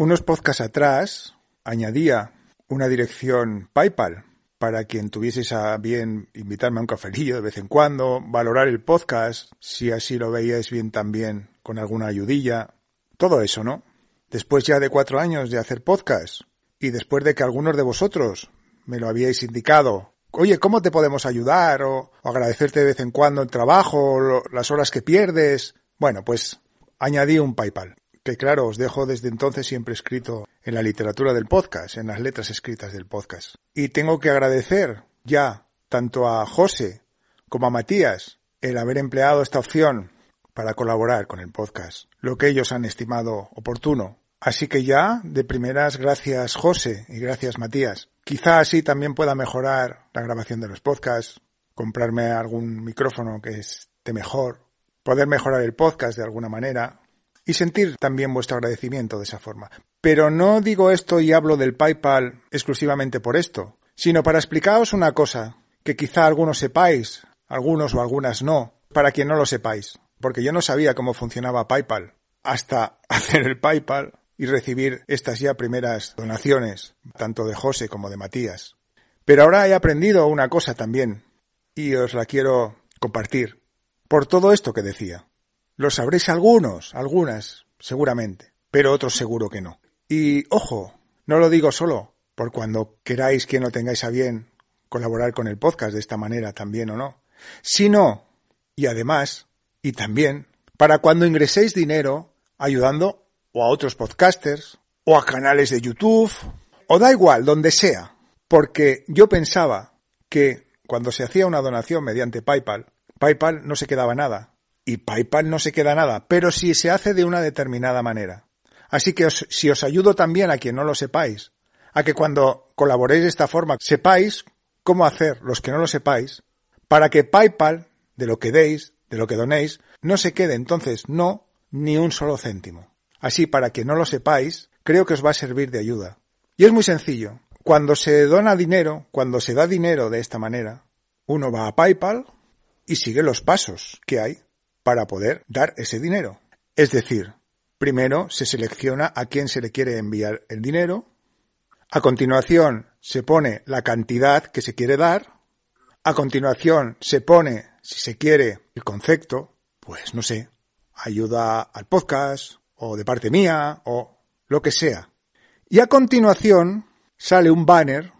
Unos podcasts atrás añadía una dirección PayPal para quien tuvieseis a bien invitarme a un cafelillo de vez en cuando, valorar el podcast, si así lo veíais bien también con alguna ayudilla, todo eso, ¿no? Después ya de cuatro años de hacer podcast y después de que algunos de vosotros me lo habíais indicado, oye, ¿cómo te podemos ayudar? O, agradecerte de vez en cuando el trabajo, las horas que pierdes. Bueno, pues añadí un PayPal que claro, os dejo desde entonces siempre escrito en la literatura del podcast, en las letras escritas del podcast. Y tengo que agradecer ya tanto a José como a Matías el haber empleado esta opción para colaborar con el podcast, lo que ellos han estimado oportuno. Así que ya, de primeras, gracias José y gracias Matías. Quizá así también pueda mejorar la grabación de los podcasts, comprarme algún micrófono que esté mejor, poder mejorar el podcast de alguna manera, y sentir también vuestro agradecimiento de esa forma. Pero no digo esto y hablo del PayPal exclusivamente por esto, sino para explicaros una cosa que quizá algunos sepáis, algunos o algunas no, para quien no lo sepáis, porque yo no sabía cómo funcionaba PayPal hasta hacer el PayPal y recibir estas ya primeras donaciones, tanto de José como de Matías. Pero ahora he aprendido una cosa también, y os la quiero compartir, por todo esto que decía. Lo sabréis algunos, algunas, seguramente, pero otros seguro que no. Y ojo, no lo digo solo por cuando queráis que no tengáis a bien colaborar con el podcast de esta manera también o no, sino, y además, y también, para cuando ingreséis dinero ayudando o a otros podcasters, o a canales de YouTube, o da igual, donde sea, porque yo pensaba que cuando se hacía una donación mediante PayPal, PayPal no se quedaba nada, y PayPal no se queda nada, pero si se hace de una determinada manera. Así que si os ayudo también a quien no lo sepáis, a que cuando colaboréis de esta forma sepáis cómo hacer, los que no lo sepáis, para que PayPal, de lo que deis, de lo que donéis, no se quede entonces no ni un solo céntimo. Así, para que no lo sepáis, creo que os va a servir de ayuda. Y es muy sencillo. Cuando se dona dinero, cuando se da dinero de esta manera, uno va a PayPal y sigue los pasos que hay para poder dar ese dinero. Es decir, primero se selecciona a quién se le quiere enviar el dinero, a continuación se pone la cantidad que se quiere dar, a continuación se pone, si se quiere, el concepto, pues no sé, ayuda al podcast, o de parte mía, o lo que sea. Y a continuación sale un banner,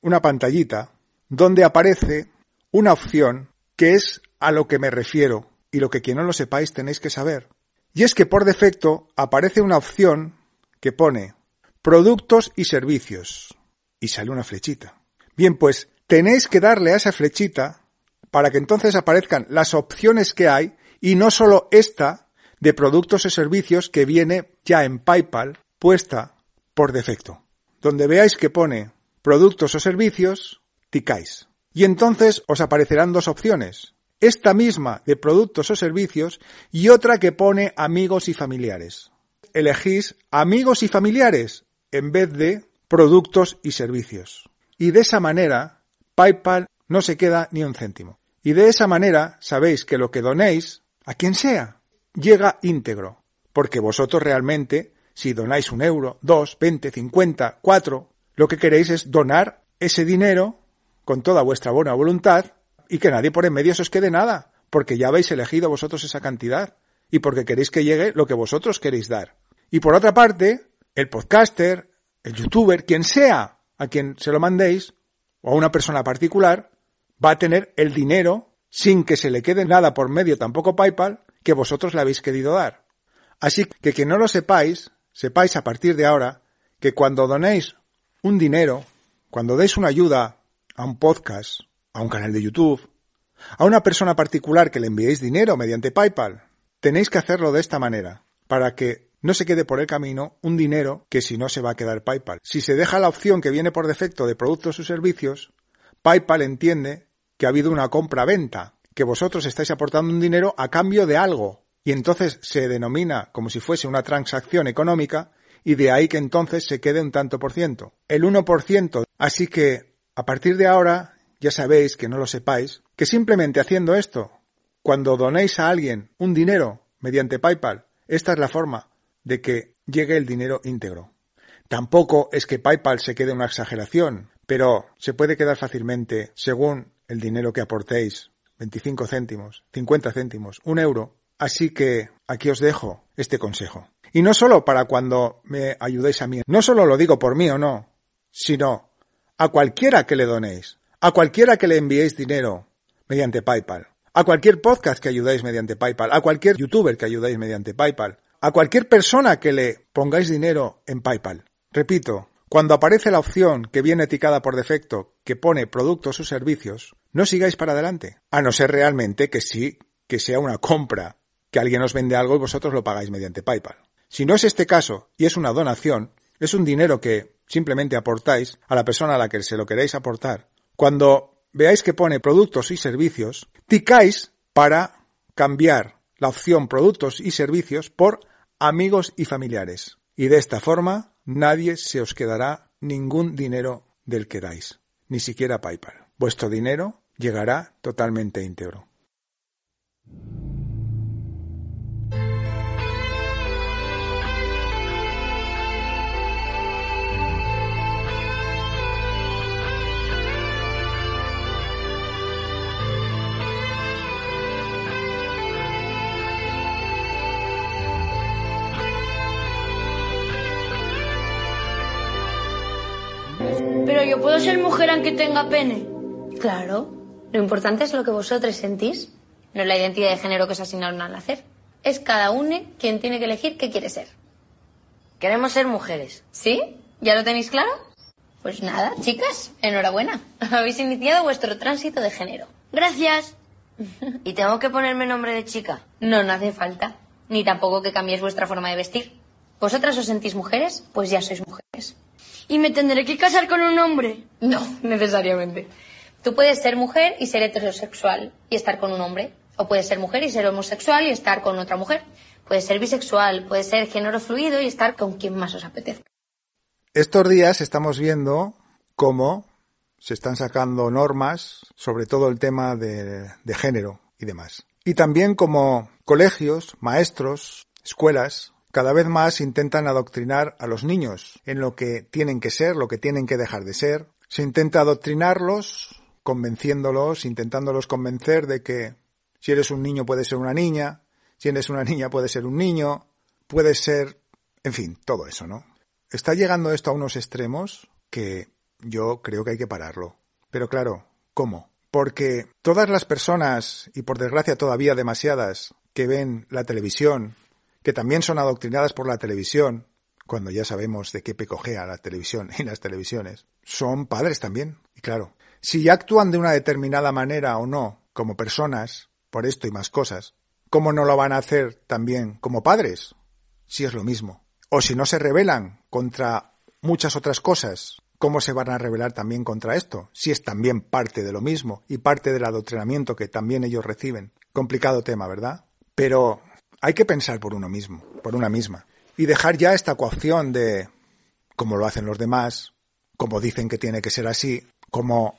una pantallita, donde aparece una opción que es a lo que me refiero y lo que quien no lo sepáis tenéis que saber. Y es que por defecto aparece una opción que pone productos y servicios y sale una flechita. Bien, pues tenéis que darle a esa flechita para que entonces aparezcan las opciones que hay y no solo esta de productos y servicios que viene ya en PayPal puesta por defecto. Donde veáis que pone productos o servicios, ticáis. Y entonces os aparecerán dos opciones esta misma de productos o servicios y otra que pone amigos y familiares. Elegís amigos y familiares en vez de productos y servicios. Y de esa manera, PayPal no se queda ni un céntimo. Y de esa manera sabéis que lo que donéis, a quien sea, llega íntegro. Porque vosotros realmente, si donáis un euro, dos, veinte, cincuenta, cuatro, lo que queréis es donar ese dinero con toda vuestra buena voluntad y que nadie por en medio se os quede nada, porque ya habéis elegido vosotros esa cantidad y porque queréis que llegue lo que vosotros queréis dar. Y por otra parte, el podcaster, el youtuber, quien sea a quien se lo mandéis, o a una persona particular, va a tener el dinero sin que se le quede nada por medio, tampoco PayPal, que vosotros le habéis querido dar. Así que que no lo sepáis, sepáis a partir de ahora que cuando donéis un dinero, cuando deis una ayuda a un podcast, a un canal de YouTube, a una persona particular que le enviéis dinero mediante PayPal, tenéis que hacerlo de esta manera, para que no se quede por el camino un dinero que si no se va a quedar PayPal. Si se deja la opción que viene por defecto de productos o servicios, PayPal entiende que ha habido una compra-venta, que vosotros estáis aportando un dinero a cambio de algo, y entonces se denomina como si fuese una transacción económica, y de ahí que entonces se quede un tanto por ciento. El 1%. Así que, a partir de ahora, ya sabéis que no lo sepáis, que simplemente haciendo esto, cuando donéis a alguien un dinero mediante PayPal, esta es la forma de que llegue el dinero íntegro. Tampoco es que PayPal se quede una exageración, pero se puede quedar fácilmente según el dinero que aportéis, 25 céntimos, 50 céntimos, un euro. Así que aquí os dejo este consejo. Y no solo para cuando me ayudéis a mí, no solo lo digo por mí o no, sino a cualquiera que le donéis, a cualquiera que le enviéis dinero mediante PayPal, a cualquier podcast que ayudáis mediante PayPal, a cualquier youtuber que ayudáis mediante PayPal, a cualquier persona que le pongáis dinero en PayPal. Repito, cuando aparece la opción que viene etiquetada por defecto que pone productos o servicios, no sigáis para adelante, a no ser realmente que sí, que sea una compra, que alguien os vende algo y vosotros lo pagáis mediante PayPal. Si no es este caso y es una donación, es un dinero que simplemente aportáis a la persona a la que se lo queréis aportar. Cuando veáis que pone productos y servicios, ticáis para cambiar la opción productos y servicios por amigos y familiares. Y de esta forma nadie se os quedará ningún dinero del que dais, ni siquiera PayPal. Vuestro dinero llegará totalmente íntegro. Pero yo puedo ser mujer aunque tenga pene. Claro. Lo importante es lo que vosotros sentís, no la identidad de género que os asignaron al nacer. Es cada uno quien tiene que elegir qué quiere ser. Queremos ser mujeres. ¿Sí? ¿Ya lo tenéis claro? Pues nada, chicas, enhorabuena. Habéis iniciado vuestro tránsito de género. Gracias. ¿Y tengo que ponerme nombre de chica? No, no hace falta. Ni tampoco que cambiéis vuestra forma de vestir. ¿Vosotras os sentís mujeres? Pues ya sois mujeres. ¿Y me tendré que casar con un hombre? No, necesariamente. Tú puedes ser mujer y ser heterosexual y estar con un hombre. O puedes ser mujer y ser homosexual y estar con otra mujer. Puedes ser bisexual, puedes ser género fluido y estar con quien más os apetezca. Estos días estamos viendo cómo se están sacando normas sobre todo el tema de, de género y demás. Y también como colegios, maestros, escuelas, cada vez más intentan adoctrinar a los niños en lo que tienen que ser, lo que tienen que dejar de ser. Se intenta adoctrinarlos convenciéndolos, intentándolos convencer de que si eres un niño puedes ser una niña, si eres una niña puedes ser un niño, puedes ser, en fin, todo eso, ¿no? Está llegando esto a unos extremos que yo creo que hay que pararlo. Pero claro, ¿cómo? Porque todas las personas, y por desgracia todavía demasiadas, que ven la televisión, que también son adoctrinadas por la televisión, cuando ya sabemos de qué pecojea la televisión y las televisiones, son padres también. Y claro, si actúan de una determinada manera o no, como personas, por esto y más cosas, ¿cómo no lo van a hacer también como padres? Si es lo mismo. O si no se rebelan contra muchas otras cosas, ¿cómo se van a rebelar también contra esto? Si es también parte de lo mismo y parte del adoctrinamiento que también ellos reciben. Complicado tema, ¿verdad? Pero hay que pensar por uno mismo, por una misma. Y dejar ya esta coacción de como lo hacen los demás, como dicen que tiene que ser así, como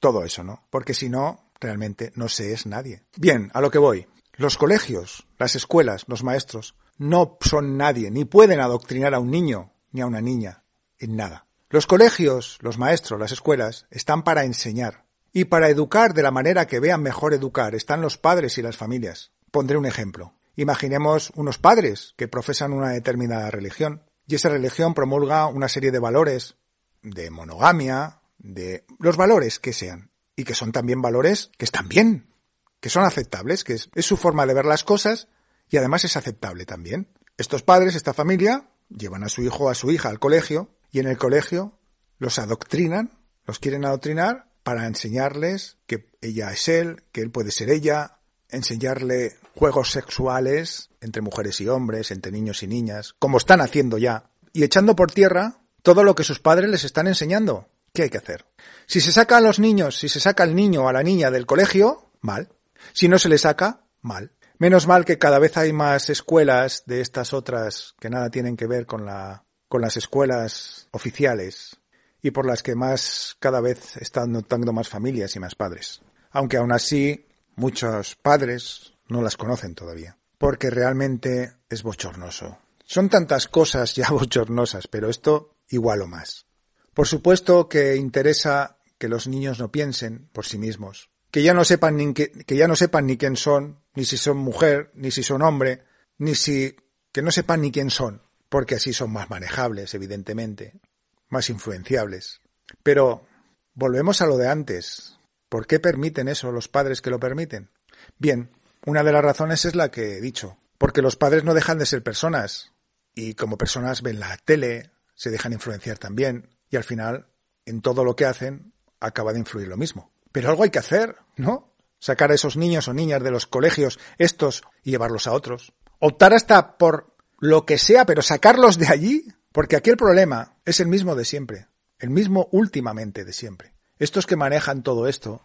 todo eso, ¿no? Porque si no, realmente no se es nadie. Bien, a lo que voy. Los colegios, las escuelas, los maestros, no son nadie, ni pueden adoctrinar a un niño ni a una niña en nada. Los colegios, los maestros, las escuelas están para enseñar. Y para educar de la manera que vean mejor educar están los padres y las familias. Pondré un ejemplo. Imaginemos unos padres que profesan una determinada religión y esa religión promulga una serie de valores de monogamia, de los valores que sean y que son también valores que están bien, que son aceptables, que es, su forma de ver las cosas y además es aceptable también. Estos padres, esta familia, llevan a su hijo o a su hija al colegio y en el colegio los adoctrinan, los quieren adoctrinar para enseñarles que ella es él, que él puede ser ella, enseñarle juegos sexuales entre mujeres y hombres, entre niños y niñas, como están haciendo ya, y echando por tierra todo lo que sus padres les están enseñando. ¿Qué hay que hacer? Si se saca a los niños, si se saca al niño o a la niña del colegio, mal. Si no se le saca, mal. Menos mal que cada vez hay más escuelas de estas otras que nada tienen que ver con la con las escuelas oficiales y por las que más cada vez están notando más familias y más padres. Aunque aún así muchos padres no las conocen todavía, porque realmente es bochornoso. Son tantas cosas ya bochornosas, pero esto igual o más. Por supuesto que interesa que los niños no piensen por sí mismos, que ya no sepan ni que, que ya no sepan ni quién son, ni si son mujer, ni si son hombre, ni si que no sepan ni quién son, porque así son más manejables, evidentemente, más influenciables. Pero volvemos a lo de antes. ¿Por qué permiten eso los padres que lo permiten? Bien, una de las razones es la que he dicho, porque los padres no dejan de ser personas, y como personas ven la tele, se dejan influenciar también, y al final, en todo lo que hacen, acaba de influir lo mismo. Pero algo hay que hacer, ¿no? Sacar a esos niños o niñas de los colegios, estos, y llevarlos a otros. Optar hasta por lo que sea, pero sacarlos de allí, porque aquí el problema es el mismo de siempre, el mismo últimamente de siempre. Estos que manejan todo esto,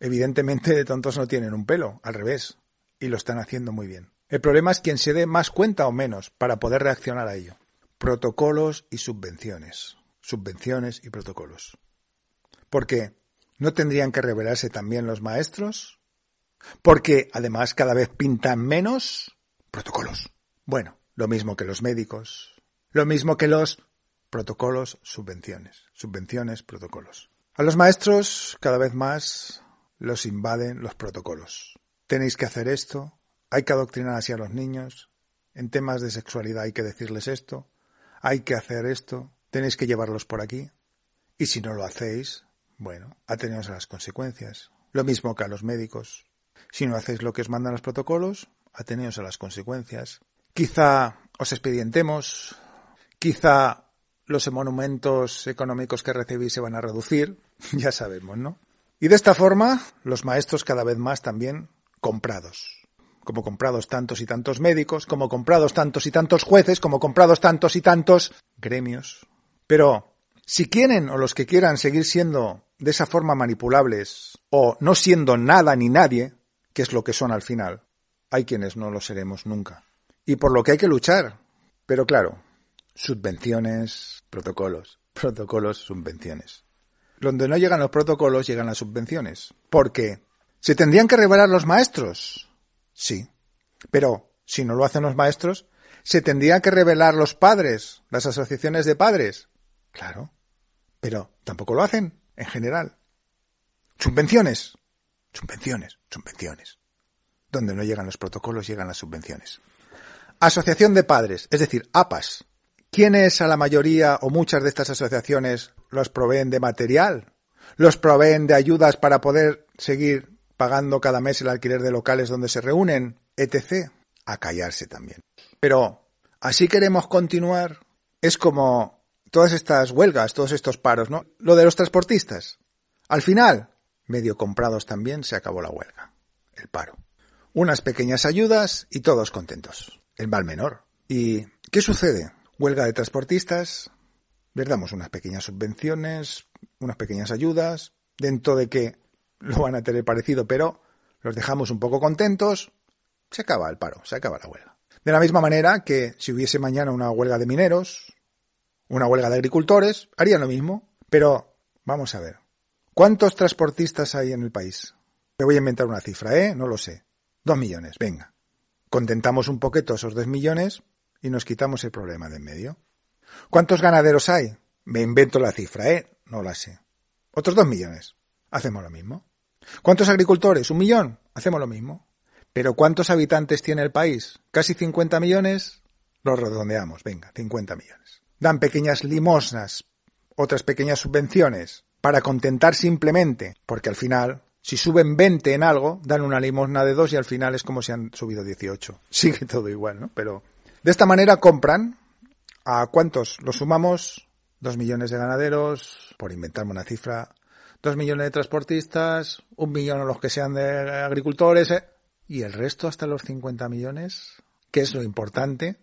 evidentemente de tontos no tienen un pelo, al revés, y lo están haciendo muy bien. El problema es quien se dé más cuenta o menos para poder reaccionar a ello. Protocolos y subvenciones. Subvenciones y protocolos. ¿Por qué? ¿No tendrían que revelarse también los maestros? Porque además cada vez pintan menos protocolos. Bueno, lo mismo que los médicos, lo mismo que los protocolos, subvenciones, subvenciones, protocolos. A los maestros cada vez más los invaden los protocolos. Tenéis que hacer esto, hay que adoctrinar así a los niños, en temas de sexualidad hay que decirles esto, hay que hacer esto, tenéis que llevarlos por aquí, y si no lo hacéis, bueno, ateneos a las consecuencias. Lo mismo que a los médicos. Si no hacéis lo que os mandan los protocolos, ateneos a las consecuencias. Quizá os expedientemos, quizá los monumentos económicos que recibís se van a reducir, ya sabemos, ¿no? Y de esta forma, los maestros cada vez más también comprados. Como comprados tantos y tantos médicos, como comprados tantos y tantos jueces, como comprados tantos y tantos gremios. Pero, si quieren o los que quieran seguir siendo de esa forma manipulables, o no siendo nada ni nadie, que es lo que son al final, hay quienes no lo seremos nunca y por lo que hay que luchar. Pero claro, subvenciones, protocolos, protocolos, subvenciones. Donde no llegan los protocolos, llegan las subvenciones. ¿Por qué? ¿Se tendrían que revelar los maestros? Sí. Pero, si no lo hacen los maestros, ¿se tendrían que revelar los padres, las asociaciones de padres? Claro. Pero tampoco lo hacen, en general. Subvenciones. Subvenciones, subvenciones. Donde no llegan los protocolos, llegan las subvenciones. Asociación de padres, es decir, APAS. ¿Quiénes a la mayoría o muchas de estas asociaciones los proveen de material? ¿Los proveen de ayudas para poder seguir pagando cada mes el alquiler de locales donde se reúnen? etc. A callarse también. Pero, ¿así queremos continuar? Es como todas estas huelgas, todos estos paros, ¿no? Lo de los transportistas. Al final, medio comprados también, se acabó la huelga. El paro. Unas pequeñas ayudas y todos contentos el mal menor. ¿Y qué sucede? Huelga de transportistas, les damos unas pequeñas subvenciones, unas pequeñas ayudas, dentro de que lo van a tener parecido, pero los dejamos un poco contentos, se acaba el paro, se acaba la huelga. De la misma manera que si hubiese mañana una huelga de mineros, una huelga de agricultores, harían lo mismo. Pero vamos a ver, ¿cuántos transportistas hay en el país? Me voy a inventar una cifra, ¿eh? No lo sé. Dos millones, venga contentamos un poquito esos dos millones y nos quitamos el problema de en medio. ¿Cuántos ganaderos hay? Me invento la cifra, ¿eh? No la sé. Otros dos millones. Hacemos lo mismo. ¿Cuántos agricultores? ¿Un millón? Hacemos lo mismo. Pero ¿cuántos habitantes tiene el país? ¿Casi 50 millones? Lo redondeamos, venga, 50 millones. Dan pequeñas limosnas, otras pequeñas subvenciones, para contentar simplemente, porque al final si suben 20 en algo, dan una limosna de dos y al final es como si han subido 18. Sigue todo igual, ¿no? Pero de esta manera compran a cuántos lo sumamos, dos millones de ganaderos, por inventarme una cifra, dos millones de transportistas, un millón a los que sean de agricultores, ¿eh? ¿Y el resto hasta los 50 millones? ¿Qué es lo importante?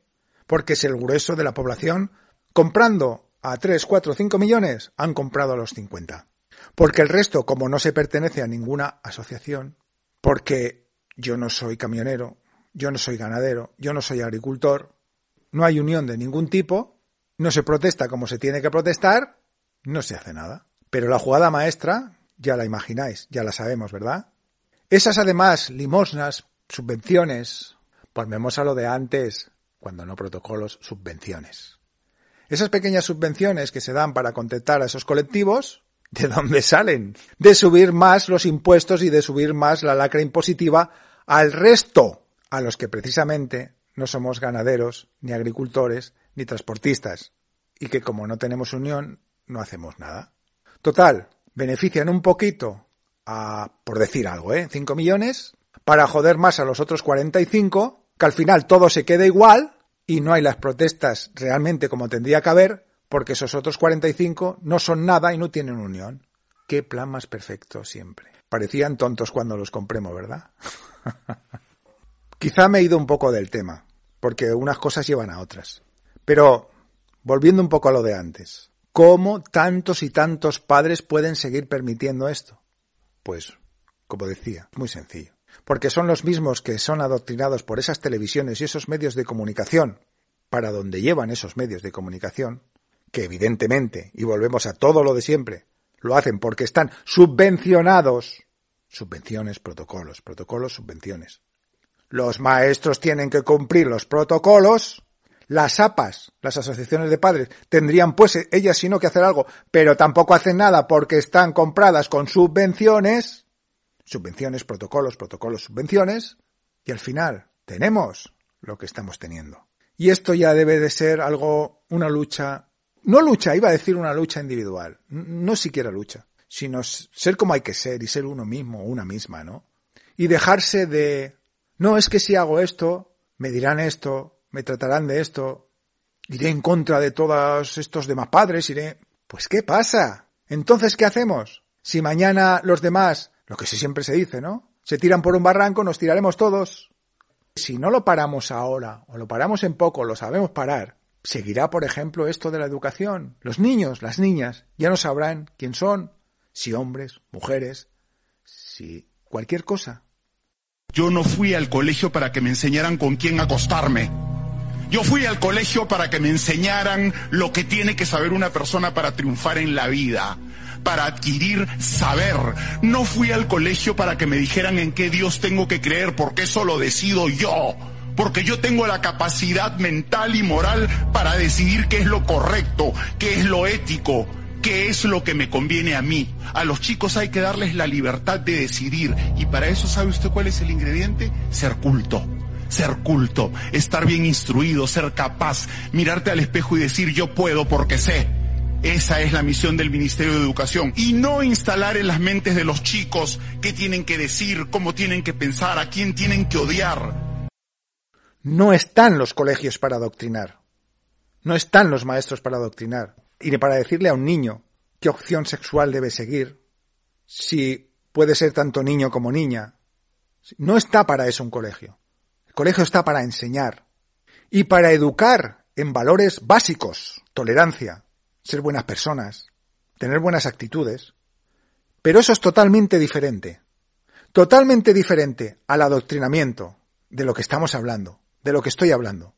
Porque es el grueso de la población comprando a 3, 4, 5 millones, han comprado a los 50. Porque el resto, como no se pertenece a ninguna asociación, porque yo no soy camionero, yo no soy ganadero, yo no soy agricultor, no hay unión de ningún tipo, no se protesta como se tiene que protestar, no se hace nada. Pero la jugada maestra, ya la imagináis, ya la sabemos, ¿verdad? Esas además limosnas, subvenciones, volvemos a lo de antes, cuando no protocolos, subvenciones. Esas pequeñas subvenciones que se dan para contentar a esos colectivos, ¿de dónde salen? De subir más los impuestos y de subir más la lacra impositiva al resto, a los que precisamente no somos ganaderos, ni agricultores, ni transportistas, y que como no tenemos unión, no hacemos nada. Total, benefician un poquito a, por decir algo, ¿eh? 5 millones, para joder más a los otros 45, que al final todo se queda igual y no hay las protestas realmente como tendría que haber, porque esos otros 45 no son nada y no tienen unión. Qué plan más perfecto siempre. Parecían tontos cuando los compremos, ¿verdad? Quizá me he ido un poco del tema, porque unas cosas llevan a otras. Pero, volviendo un poco a lo de antes, ¿cómo tantos y tantos padres pueden seguir permitiendo esto? Pues, como decía, muy sencillo. Porque son los mismos que son adoctrinados por esas televisiones y esos medios de comunicación, para donde llevan esos medios de comunicación, que evidentemente, y volvemos a todo lo de siempre, lo hacen porque están subvencionados. Subvenciones, protocolos, protocolos, subvenciones. Los maestros tienen que cumplir los protocolos. Las APAS, las asociaciones de padres, tendrían pues ellas sino que hacer algo, pero tampoco hacen nada porque están compradas con subvenciones. Subvenciones, protocolos, protocolos, subvenciones. Y al final tenemos lo que estamos teniendo. Y esto ya debe de ser algo, una lucha, no lucha, iba a decir una lucha individual, no siquiera lucha, sino ser como hay que ser y ser uno mismo una misma, ¿no? Y dejarse de no, es que si hago esto, me dirán esto, me tratarán de esto, iré en contra de todos estos demás padres, iré... Pues ¿qué pasa? Entonces, ¿qué hacemos? Si mañana los demás, lo que siempre se dice, ¿no? Se tiran por un barranco, nos tiraremos todos. Si no lo paramos ahora, o lo paramos en poco, lo sabemos parar, seguirá, por ejemplo, esto de la educación. Los niños, las niñas, ya no sabrán quién son, si hombres, mujeres, si cualquier cosa. Yo no fui al colegio para que me enseñaran con quién acostarme. Yo fui al colegio para que me enseñaran lo que tiene que saber una persona para triunfar en la vida, para adquirir saber. No fui al colegio para que me dijeran en qué Dios tengo que creer, porque eso lo decido yo. Porque yo tengo la capacidad mental y moral para decidir qué es lo correcto, qué es lo ético, qué es lo que me conviene a mí. A los chicos hay que darles la libertad de decidir. Y para eso, ¿sabe usted cuál es el ingrediente? Ser culto. Ser culto, estar bien instruido, ser capaz, mirarte al espejo y decir yo puedo porque sé. Esa es la misión del Ministerio de Educación. Y no instalar en las mentes de los chicos qué tienen que decir, cómo tienen que pensar, a quién tienen que odiar. No están los colegios para adoctrinar. No están los maestros para adoctrinar y para decirle a un niño qué opción sexual debe seguir, si puede ser tanto niño como niña. No está para eso un colegio. El colegio está para enseñar y para educar en valores básicos, tolerancia, ser buenas personas, tener buenas actitudes. Pero eso es totalmente diferente. Totalmente diferente al adoctrinamiento de lo que estamos hablando, de lo que estoy hablando.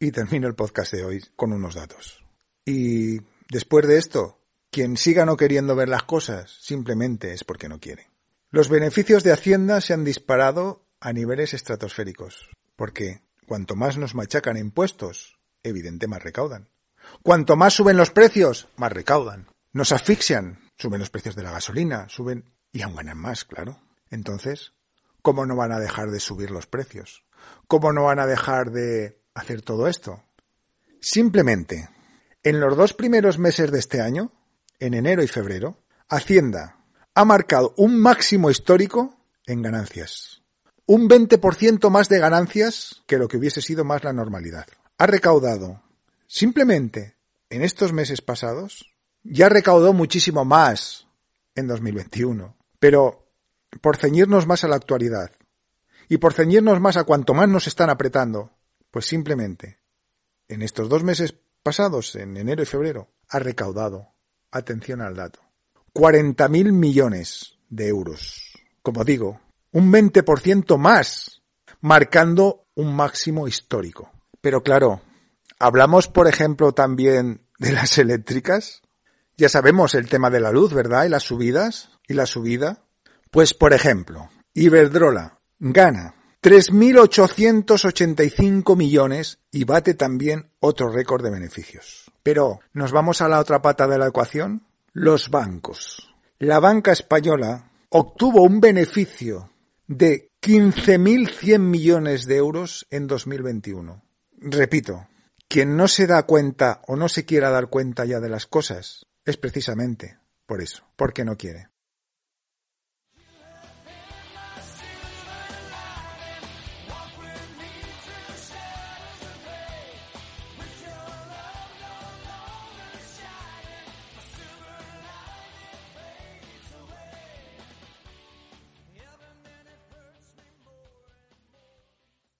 Y termino el podcast de hoy con unos datos. Y después de esto, quien siga no queriendo ver las cosas simplemente es porque no quiere. Los beneficios de Hacienda se han disparado a niveles estratosféricos, porque cuanto más nos machacan impuestos, evidente más recaudan. Cuanto más suben los precios, más recaudan. Nos asfixian, suben los precios de la gasolina, suben y aún ganan más, claro. Entonces, ¿cómo no van a dejar de subir los precios? ¿Cómo no van a dejar de hacer todo esto? Simplemente, en los dos primeros meses de este año, en enero y febrero, Hacienda ha marcado un máximo histórico en ganancias. Un 20% más de ganancias que lo que hubiese sido más la normalidad. Ha recaudado, simplemente en estos meses pasados, ya recaudó muchísimo más en 2021. Pero por ceñirnos más a la actualidad y por ceñirnos más a cuanto más nos están apretando, pues simplemente en estos dos meses pasados, en enero y febrero, ha recaudado, atención al dato, 40.000 millones de euros. Como digo, un 20% más, marcando un máximo histórico. Pero claro, hablamos, por ejemplo, también de las eléctricas. Ya sabemos el tema de la luz, ¿verdad? Y las subidas y la subida. Pues, por ejemplo, Iberdrola gana 3.885 millones y bate también otro récord de beneficios. Pero, ¿nos vamos a la otra pata de la ecuación? Los bancos. La banca española obtuvo un beneficio de 15.100 millones de euros en 2021. Repito, quien no se da cuenta o no se quiera dar cuenta ya de las cosas es precisamente por eso, porque no quiere.